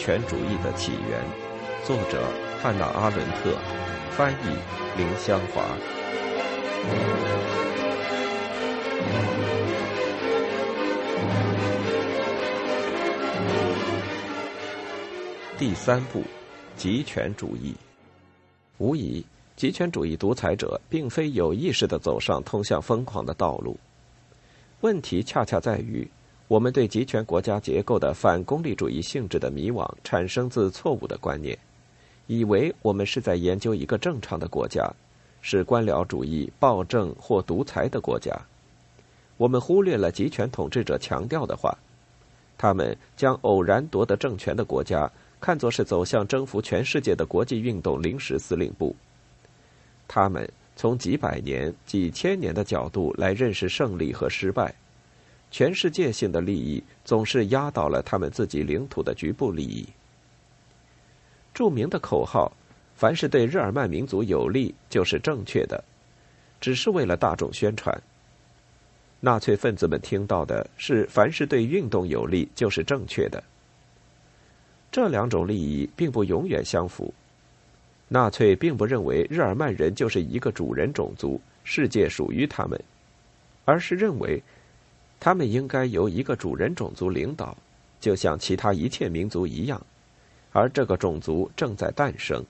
权主义的起源，作者汉娜·阿伦特，翻译林香华。第三部，极权主义。无疑，极权主义独裁者并非有意识的走上通向疯狂的道路。问题恰恰在于，我们对极权国家结构的反功利主义性质的迷惘，产生自错误的观念，以为我们是在研究一个正常的国家，是官僚主义、暴政或独裁的国家。我们忽略了集权统治者强调的话：他们将偶然夺得政权的国家看作是走向征服全世界的国际运动临时司令部。他们。从几百年、几千年的角度来认识胜利和失败，全世界性的利益总是压倒了他们自己领土的局部利益。著名的口号“凡是对日耳曼民族有利就是正确的”，只是为了大众宣传。纳粹分子们听到的是“凡是对运动有利就是正确的”。这两种利益并不永远相符。纳粹并不认为日耳曼人就是一个主人种族，世界属于他们，而是认为他们应该由一个主人种族领导，就像其他一切民族一样，而这个种族正在诞生。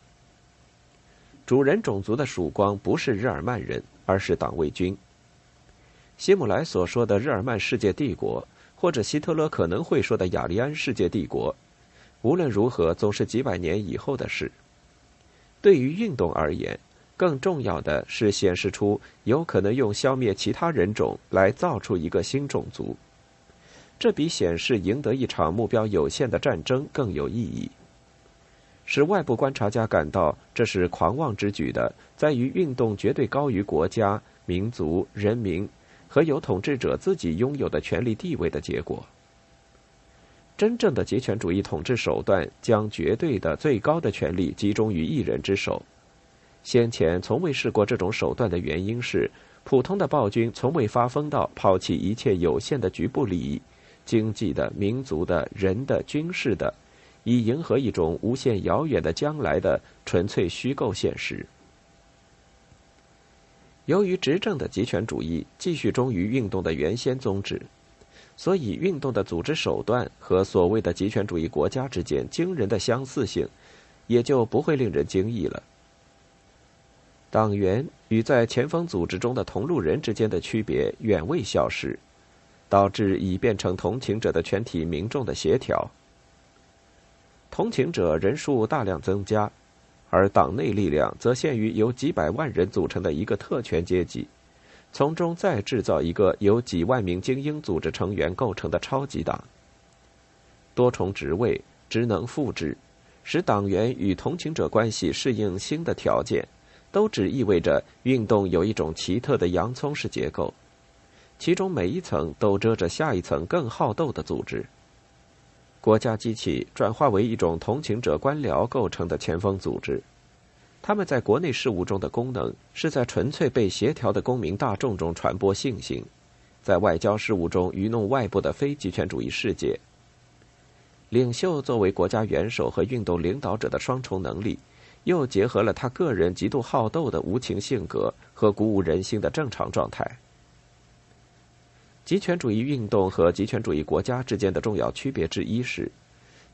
主人种族的曙光不是日耳曼人，而是党卫军。希姆莱所说的日耳曼世界帝国，或者希特勒可能会说的雅利安世界帝国，无论如何，总是几百年以后的事。对于运动而言，更重要的是显示出有可能用消灭其他人种来造出一个新种族。这比显示赢得一场目标有限的战争更有意义。使外部观察家感到这是狂妄之举的，在于运动绝对高于国家、民族、人民和有统治者自己拥有的权力地位的结果。真正的集权主义统治手段将绝对的最高的权力集中于一人之手。先前从未试过这种手段的原因是，普通的暴君从未发疯到抛弃一切有限的局部利益、经济的、民族的、人的、军事的，以迎合一种无限遥远的将来的纯粹虚构现实。由于执政的极权主义继续忠于运动的原先宗旨。所以，运动的组织手段和所谓的极权主义国家之间惊人的相似性，也就不会令人惊异了。党员与在前锋组织中的同路人之间的区别远未消失，导致已变成同情者的全体民众的协调。同情者人数大量增加，而党内力量则限于由几百万人组成的一个特权阶级。从中再制造一个由几万名精英组织成员构成的超级党。多重职位、职能复制，使党员与同情者关系适应新的条件，都只意味着运动有一种奇特的洋葱式结构，其中每一层都遮着下一层更好斗的组织。国家机器转化为一种同情者官僚构成的前锋组织。他们在国内事务中的功能是在纯粹被协调的公民大众中传播信心，在外交事务中愚弄外部的非极权主义世界。领袖作为国家元首和运动领导者的双重能力，又结合了他个人极度好斗的无情性格和鼓舞人心的正常状态。极权主义运动和极权主义国家之间的重要区别之一是，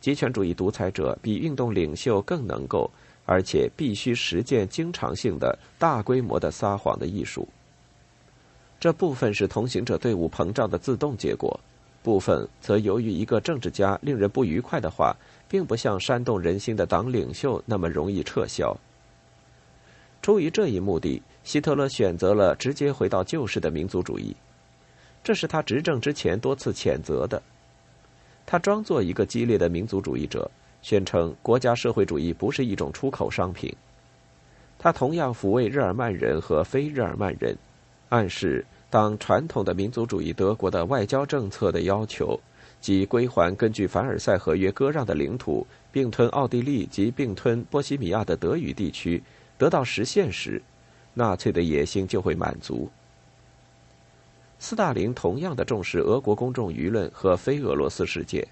极权主义独裁者比运动领袖更能够。而且必须实践经常性的大规模的撒谎的艺术。这部分是同行者队伍膨胀的自动结果，部分则由于一个政治家令人不愉快的话，并不像煽动人心的党领袖那么容易撤销。出于这一目的，希特勒选择了直接回到旧式的民族主义，这是他执政之前多次谴责的。他装作一个激烈的民族主义者。宣称国家社会主义不是一种出口商品。他同样抚慰日耳曼人和非日耳曼人，暗示当传统的民族主义德国的外交政策的要求，即归还根据凡尔赛合约割让的领土，并吞奥地利及并吞波西米亚的德语地区，得到实现时，纳粹的野心就会满足。斯大林同样的重视俄国公众舆论和非俄罗斯世界。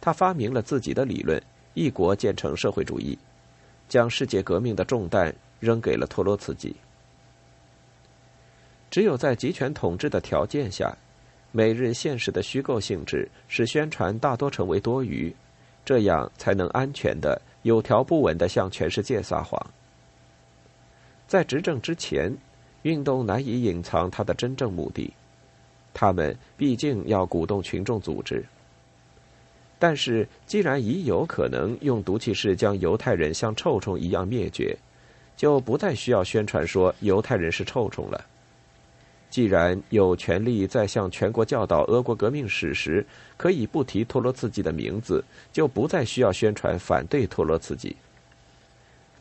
他发明了自己的理论，一国建成社会主义，将世界革命的重担扔给了托洛茨基。只有在集权统治的条件下，每日现实的虚构性质使宣传大多成为多余，这样才能安全的、有条不紊的向全世界撒谎。在执政之前，运动难以隐藏它的真正目的，他们毕竟要鼓动群众组织。但是，既然已有可能用毒气室将犹太人像臭虫一样灭绝，就不再需要宣传说犹太人是臭虫了。既然有权利在向全国教导俄国革命史时可以不提托洛茨基的名字，就不再需要宣传反对托洛茨基。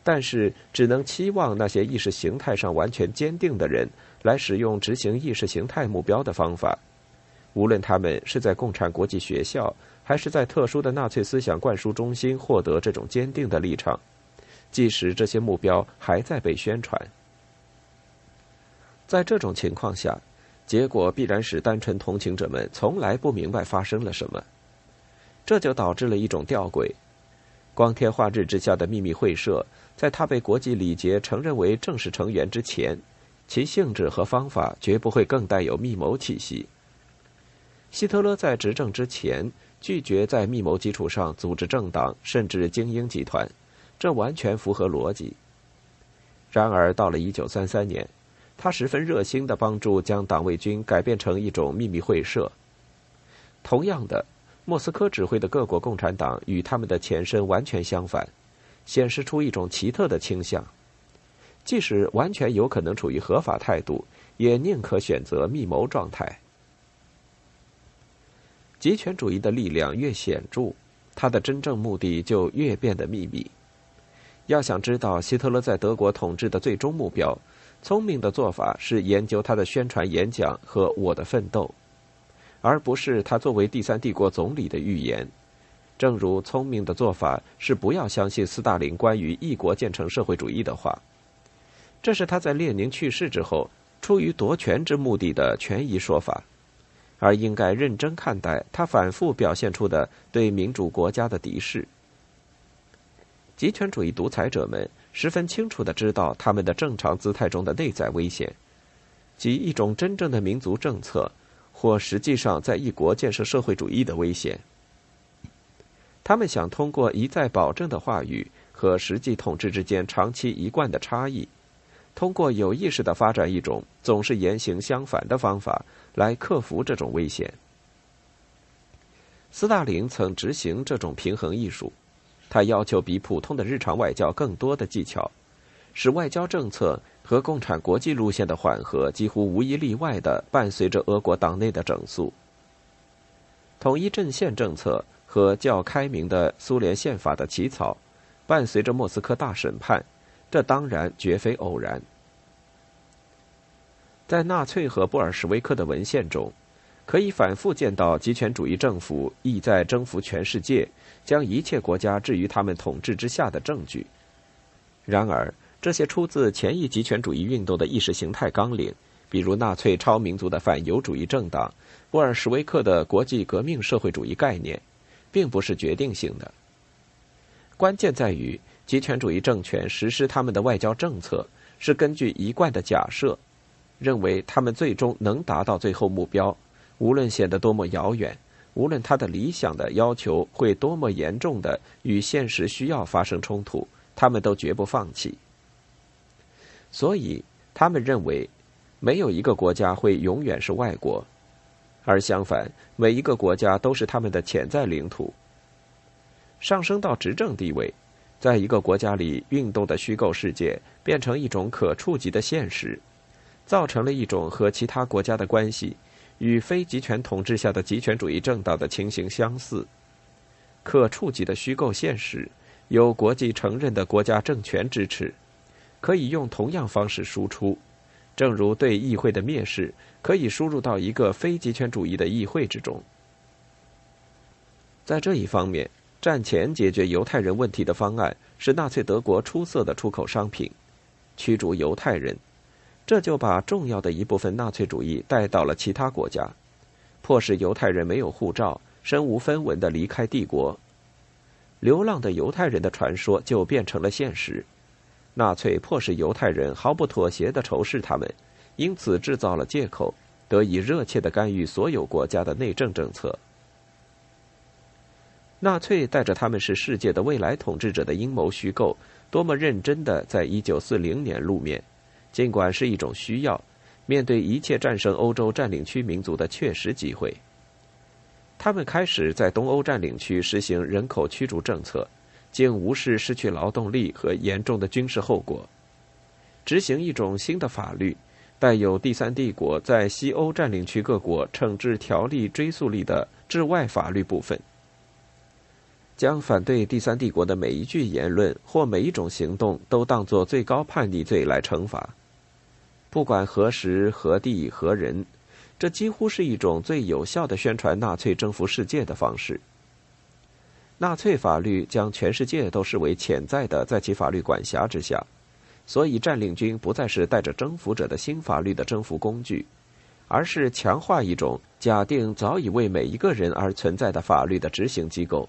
但是，只能期望那些意识形态上完全坚定的人来使用执行意识形态目标的方法，无论他们是在共产国际学校，还是在特殊的纳粹思想灌输中心获得这种坚定的立场，即使这些目标还在被宣传。在这种情况下，结果必然使单纯同情者们从来不明白发生了什么。这就导致了一种吊诡：光天化日之下的秘密会社，在他被国际礼节承认为正式成员之前，其性质和方法绝不会更带有密谋气息。希特勒在执政之前拒绝在密谋基础上组织政党，甚至精英集团，这完全符合逻辑。然而，到了一九三三年。他十分热心的帮助将党卫军改变成一种秘密会社。同样的，莫斯科指挥的各国共产党与他们的前身完全相反，显示出一种奇特的倾向：即使完全有可能处于合法态度，也宁可选择密谋状态。极权主义的力量越显著，它的真正目的就越变得秘密。要想知道希特勒在德国统治的最终目标。聪明的做法是研究他的宣传演讲和《我的奋斗》，而不是他作为第三帝国总理的预言。正如聪明的做法是不要相信斯大林关于一国建成社会主义的话。这是他在列宁去世之后出于夺权之目的的权宜说法，而应该认真看待他反复表现出的对民主国家的敌视。极权主义独裁者们。十分清楚的知道他们的正常姿态中的内在危险，即一种真正的民族政策，或实际上在一国建设社会主义的危险。他们想通过一再保证的话语和实际统治之间长期一贯的差异，通过有意识的发展一种总是言行相反的方法来克服这种危险。斯大林曾执行这种平衡艺术。他要求比普通的日常外交更多的技巧，使外交政策和共产国际路线的缓和几乎无一例外的伴随着俄国党内的整肃。统一阵线政策和较开明的苏联宪法的起草，伴随着莫斯科大审判，这当然绝非偶然。在纳粹和布尔什维克的文献中。可以反复见到极权主义政府意在征服全世界，将一切国家置于他们统治之下的证据。然而，这些出自前一极权主义运动的意识形态纲领，比如纳粹超民族的反犹主义政党、布尔什维克的国际革命社会主义概念，并不是决定性的。关键在于极权主义政权实施他们的外交政策是根据一贯的假设，认为他们最终能达到最后目标。无论显得多么遥远，无论他的理想的要求会多么严重的与现实需要发生冲突，他们都绝不放弃。所以，他们认为，没有一个国家会永远是外国，而相反，每一个国家都是他们的潜在领土。上升到执政地位，在一个国家里运动的虚构世界变成一种可触及的现实，造成了一种和其他国家的关系。与非集权统治下的极权主义政党的情形相似，可触及的虚构现实，有国际承认的国家政权支持，可以用同样方式输出，正如对议会的蔑视可以输入到一个非极权主义的议会之中。在这一方面，战前解决犹太人问题的方案是纳粹德国出色的出口商品，驱逐犹太人。这就把重要的一部分纳粹主义带到了其他国家，迫使犹太人没有护照、身无分文的离开帝国。流浪的犹太人的传说就变成了现实。纳粹迫使犹太人毫不妥协地仇视他们，因此制造了借口，得以热切地干预所有国家的内政政策。纳粹带着他们是世界的未来统治者的阴谋虚构，多么认真地在一九四零年露面，尽管是一种需要，面对一切战胜欧洲占领区民族的确实机会。他们开始在东欧占领区实行人口驱逐政策。竟无视失去劳动力和严重的军事后果，执行一种新的法律，带有第三帝国在西欧占领区各国惩治条例追溯力的治外法律部分，将反对第三帝国的每一句言论或每一种行动都当作最高叛逆罪来惩罚，不管何时何地何人，这几乎是一种最有效的宣传纳粹征服世界的方式。纳粹法律将全世界都视为潜在的在其法律管辖之下，所以占领军不再是带着征服者的新法律的征服工具，而是强化一种假定早已为每一个人而存在的法律的执行机构。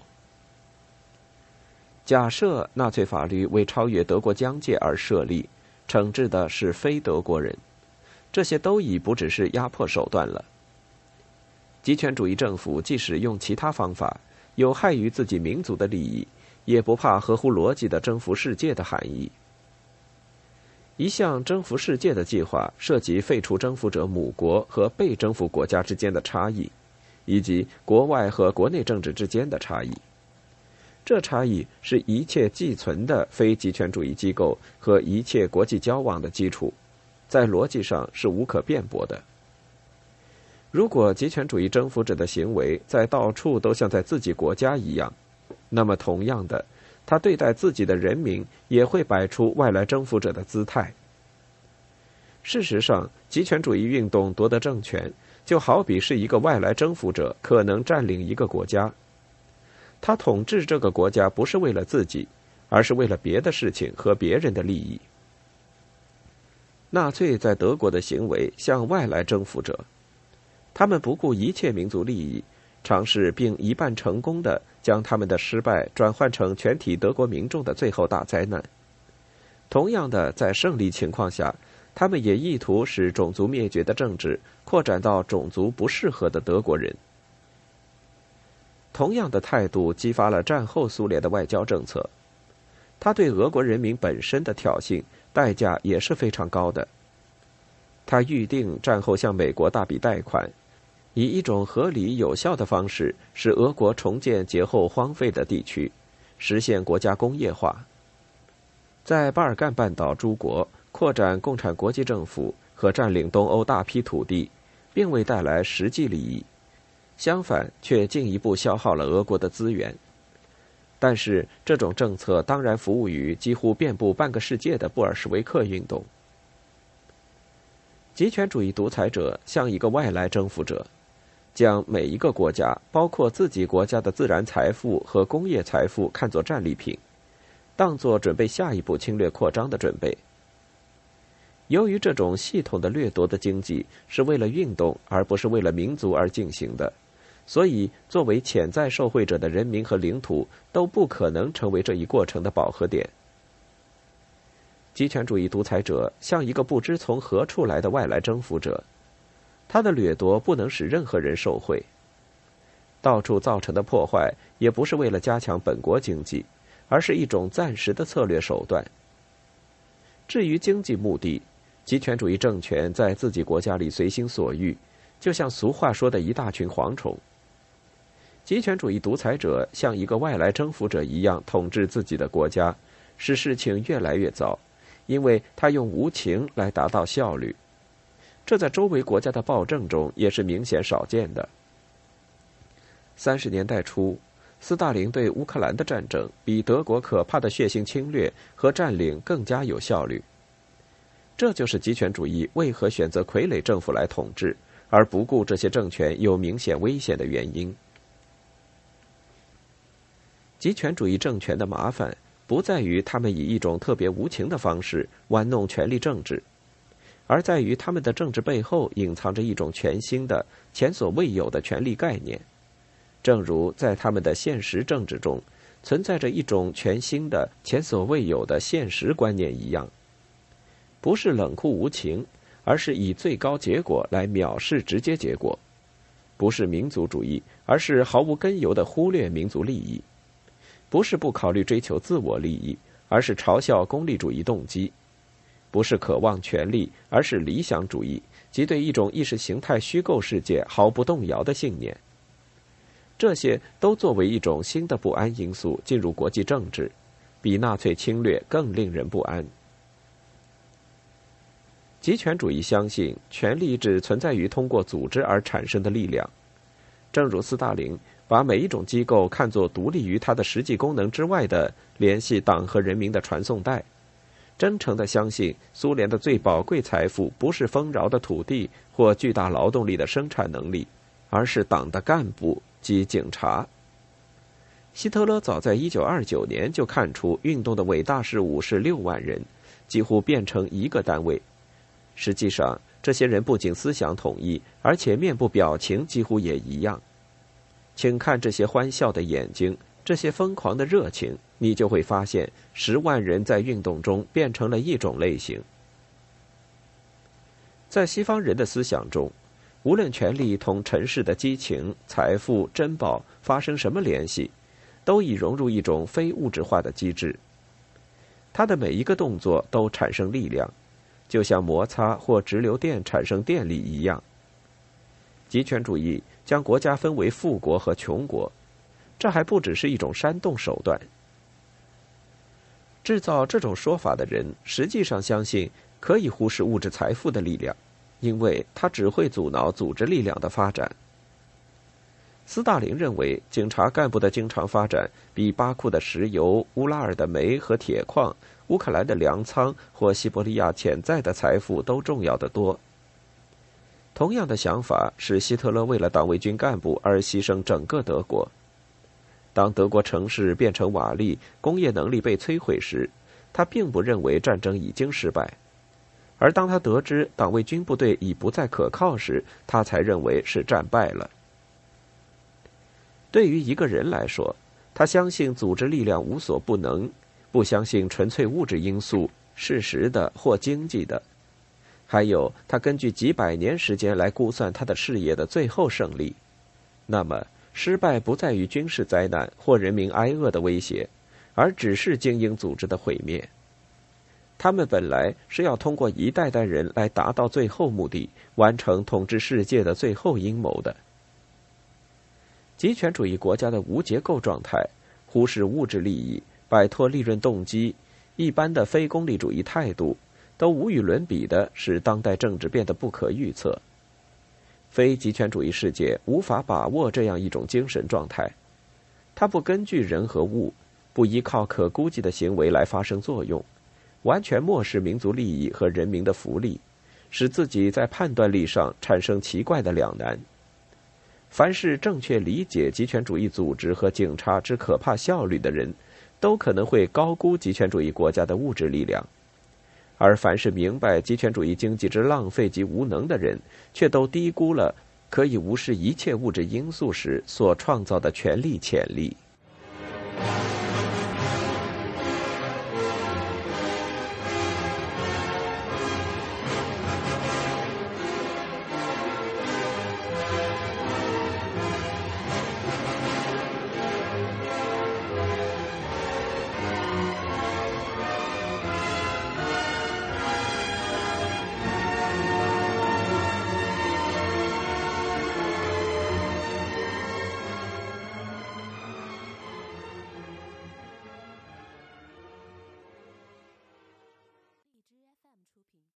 假设纳粹法律为超越德国疆界而设立，惩治的是非德国人，这些都已不只是压迫手段了。极权主义政府即使用其他方法。有害于自己民族的利益，也不怕合乎逻辑的征服世界的含义。一项征服世界的计划涉及废除征服者母国和被征服国家之间的差异，以及国外和国内政治之间的差异。这差异是一切寄存的非极权主义机构和一切国际交往的基础，在逻辑上是无可辩驳的。如果极权主义征服者的行为在到处都像在自己国家一样，那么同样的，他对待自己的人民也会摆出外来征服者的姿态。事实上，极权主义运动夺得政权，就好比是一个外来征服者可能占领一个国家。他统治这个国家不是为了自己，而是为了别的事情和别人的利益。纳粹在德国的行为像外来征服者。他们不顾一切民族利益，尝试并一半成功的将他们的失败转换成全体德国民众的最后大灾难。同样的，在胜利情况下，他们也意图使种族灭绝的政治扩展到种族不适合的德国人。同样的态度激发了战后苏联的外交政策，他对俄国人民本身的挑衅代价也是非常高的。他预定战后向美国大笔贷款。以一种合理有效的方式，使俄国重建节后荒废的地区，实现国家工业化。在巴尔干半岛诸国扩展共产国际政府和占领东欧大批土地，并未带来实际利益，相反，却进一步消耗了俄国的资源。但是，这种政策当然服务于几乎遍布半个世界的布尔什维克运动。极权主义独裁者像一个外来征服者。将每一个国家，包括自己国家的自然财富和工业财富看作战利品，当作准备下一步侵略扩张的准备。由于这种系统的掠夺的经济是为了运动而不是为了民族而进行的，所以作为潜在受惠者的人民和领土都不可能成为这一过程的饱和点。极权主义独裁者像一个不知从何处来的外来征服者。他的掠夺不能使任何人受贿，到处造成的破坏也不是为了加强本国经济，而是一种暂时的策略手段。至于经济目的，极权主义政权在自己国家里随心所欲，就像俗话说的一大群蝗虫。极权主义独裁者像一个外来征服者一样统治自己的国家，使事情越来越糟，因为他用无情来达到效率。这在周围国家的暴政中也是明显少见的。三十年代初，斯大林对乌克兰的战争比德国可怕的血腥侵略和占领更加有效率。这就是极权主义为何选择傀儡政府来统治，而不顾这些政权有明显危险的原因。极权主义政权的麻烦不在于他们以一种特别无情的方式玩弄权力政治。而在于他们的政治背后隐藏着一种全新的、前所未有的权力概念，正如在他们的现实政治中，存在着一种全新的、前所未有的现实观念一样，不是冷酷无情，而是以最高结果来藐视直接结果；不是民族主义，而是毫无根由的忽略民族利益；不是不考虑追求自我利益，而是嘲笑功利主义动机；不是渴望权力，而是理想主义，即对一种意识形态虚构世界毫不动摇的信念。这些都作为一种新的不安因素进入国际政治，比纳粹侵略更令人不安。极权主义相信权力只存在于通过组织而产生的力量，正如斯大林把每一种机构看作独立于它的实际功能之外的联系党和人民的传送带，真诚的相信苏联的最宝贵财富不是丰饶的土地或巨大劳动力的生产能力，而是党的干部。及警察。希特勒早在一九二九年就看出运动的伟大事物是六万人，几乎变成一个单位。实际上，这些人不仅思想统一，而且面部表情几乎也一样。请看这些欢笑的眼睛，这些疯狂的热情，你就会发现，十万人在运动中变成了一种类型。在西方人的思想中。无论权力同尘世的激情、财富、珍宝发生什么联系，都已融入一种非物质化的机制。他的每一个动作都产生力量，就像摩擦或直流电产生电力一样。极权主义将国家分为富国和穷国，这还不只是一种煽动手段。制造这种说法的人实际上相信可以忽视物质财富的力量。因为他只会阻挠组织力量的发展。斯大林认为，警察干部的经常发展比巴库的石油、乌拉尔的煤和铁矿、乌克兰的粮仓或西伯利亚潜在的财富都重要的多。同样的想法使希特勒为了党卫军干部而牺牲整个德国。当德国城市变成瓦砾，工业能力被摧毁时，他并不认为战争已经失败。而当他得知党卫军部队已不再可靠时，他才认为是战败了。对于一个人来说，他相信组织力量无所不能，不相信纯粹物质因素、事实的或经济的。还有，他根据几百年时间来估算他的事业的最后胜利。那么，失败不在于军事灾难或人民挨饿的威胁，而只是精英组织的毁灭。他们本来是要通过一代代人来达到最后目的，完成统治世界的最后阴谋的。极权主义国家的无结构状态，忽视物质利益，摆脱利润动机，一般的非功利主义态度，都无与伦比的使当代政治变得不可预测。非极权主义世界无法把握这样一种精神状态，它不根据人和物，不依靠可估计的行为来发生作用。完全漠视民族利益和人民的福利，使自己在判断力上产生奇怪的两难。凡是正确理解极权主义组织和警察之可怕效率的人，都可能会高估极权主义国家的物质力量；而凡是明白极权主义经济之浪费及无能的人，却都低估了可以无视一切物质因素时所创造的权力潜力。